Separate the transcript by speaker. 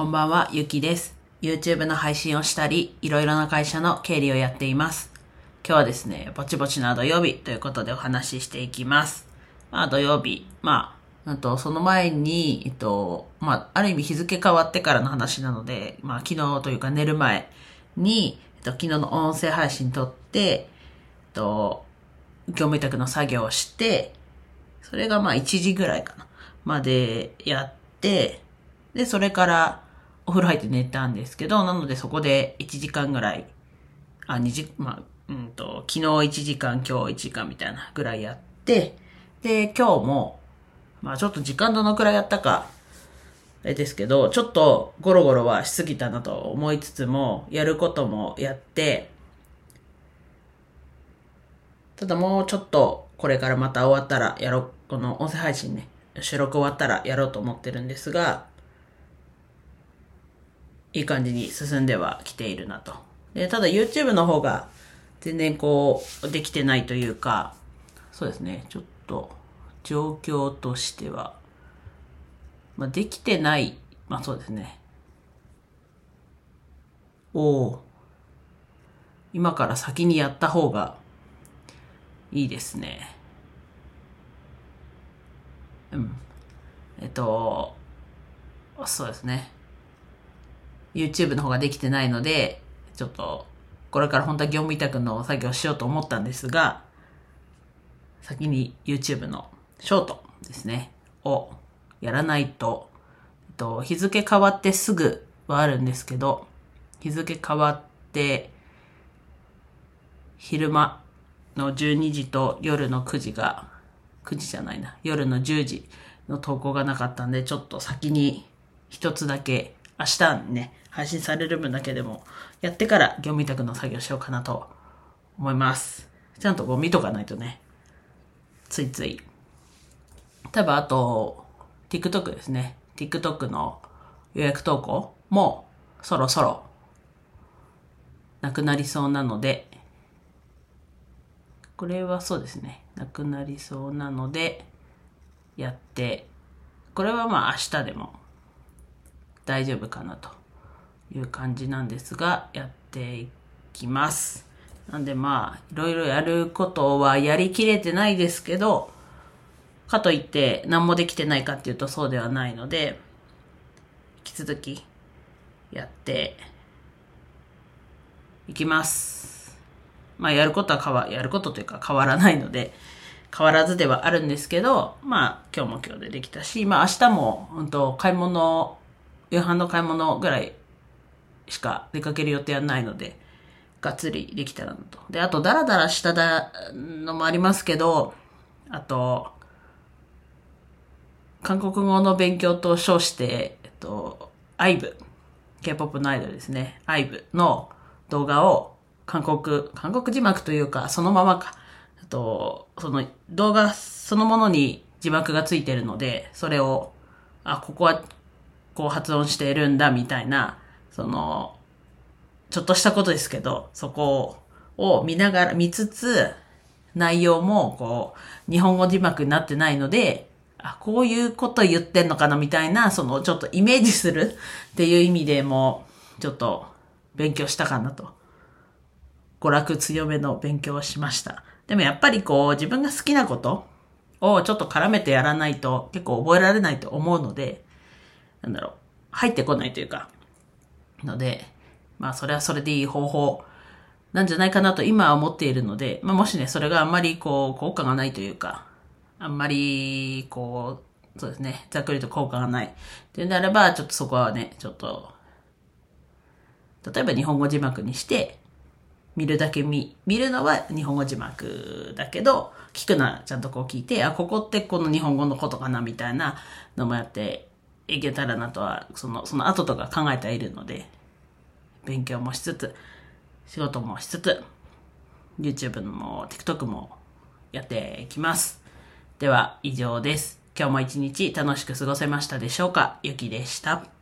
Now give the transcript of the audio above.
Speaker 1: こんばんは、ゆきです。YouTube の配信をしたり、いろいろな会社の経理をやっています。今日はですね、ぼちぼちな土曜日ということでお話ししていきます。まあ土曜日、まあ、あとその前に、えっと、まあ、ある意味日付変わってからの話なので、まあ昨日というか寝る前に、えっと、昨日の音声配信撮って、えっと、業務委託の作業をして、それがまあ1時ぐらいかな。までやって、で、それからお風呂入って寝たんですけど、なのでそこで1時間ぐらい、あ、2時、まあ、うんと、昨日1時間、今日1時間みたいなぐらいやって、で、今日も、まあちょっと時間どのくらいやったか、あれですけど、ちょっとゴロゴロはしすぎたなと思いつつも、やることもやって、ただもうちょっとこれからまた終わったらやろう、この音声配信ね、収録終わったらやろうと思ってるんですが、いい感じに進んではきているなと。で、ただ YouTube の方が全然こう、できてないというか、そうですね、ちょっと状況としては、まあ、できてない、まあそうですね。おお今から先にやった方がいいですね。うん。えっと、そうですね。YouTube の方ができてないので、ちょっと、これから本当は業務委託の作業をしようと思ったんですが、先に YouTube のショートですね、をやらないと、えっと、日付変わってすぐはあるんですけど、日付変わって、昼間の12時と夜の9時が、9時じゃないな、夜の10時の投稿がなかったんで、ちょっと先に一つだけ、明日ね、配信される分だけでも、やってから業務委託の作業しようかなと思います。ちゃんとこう見とかないとね、ついつい。多分あと、TikTok ですね。TikTok の予約投稿もそろそろなくなりそうなので、これはそうですね。なくなりそうなので、やって、これはまあ明日でも大丈夫かなという感じなんですが、やっていきます。なんでまあ、いろいろやることはやりきれてないですけど、かといって何もできてないかっていうとそうではないので、引き続きやっていきます。まあやることは変わ、やることというか変わらないので、変わらずではあるんですけど、まあ今日も今日でできたし、まあ明日も、うんと、買い物、夕飯の買い物ぐらいしか出かける予定はないので、がっつりできたらなと。で、あと、ダラダラしただのもありますけど、あと、韓国語の勉強と称して、えっと、IVE、K-POP のアイドルですね、IVE の動画を韓国、韓国字幕というか、そのままか、あと、その動画そのものに字幕がついてるので、それを、あ、ここはこう発音しているんだ、みたいな、その、ちょっとしたことですけど、そこを見ながら、見つつ、内容も、こう、日本語字幕になってないので、あ、こういうこと言ってんのかな、みたいな、その、ちょっとイメージするっていう意味でも、ちょっと、勉強したかなと。娯楽強めの勉強をしました。でもやっぱりこう、自分が好きなことをちょっと絡めてやらないと、結構覚えられないと思うので、なんだろう、入ってこないというか、ので、まあそれはそれでいい方法なんじゃないかなと今は思っているので、まあもしね、それがあんまりこう、効果がないというか、あんまりこう、そうですね、ざっくりと効果がない。っていうであれば、ちょっとそこはね、ちょっと、例えば日本語字幕にして、見るだけ見、見るのは日本語字幕だけど、聞くのはちゃんとこう聞いて、あ、ここってこの日本語のことかなみたいなのもやっていけたらなとは、その、その後とか考えてはいるので、勉強もしつつ、仕事もしつつ、YouTube も TikTok もやっていきます。では以上です。今日も一日楽しく過ごせましたでしょうか？ゆきでした。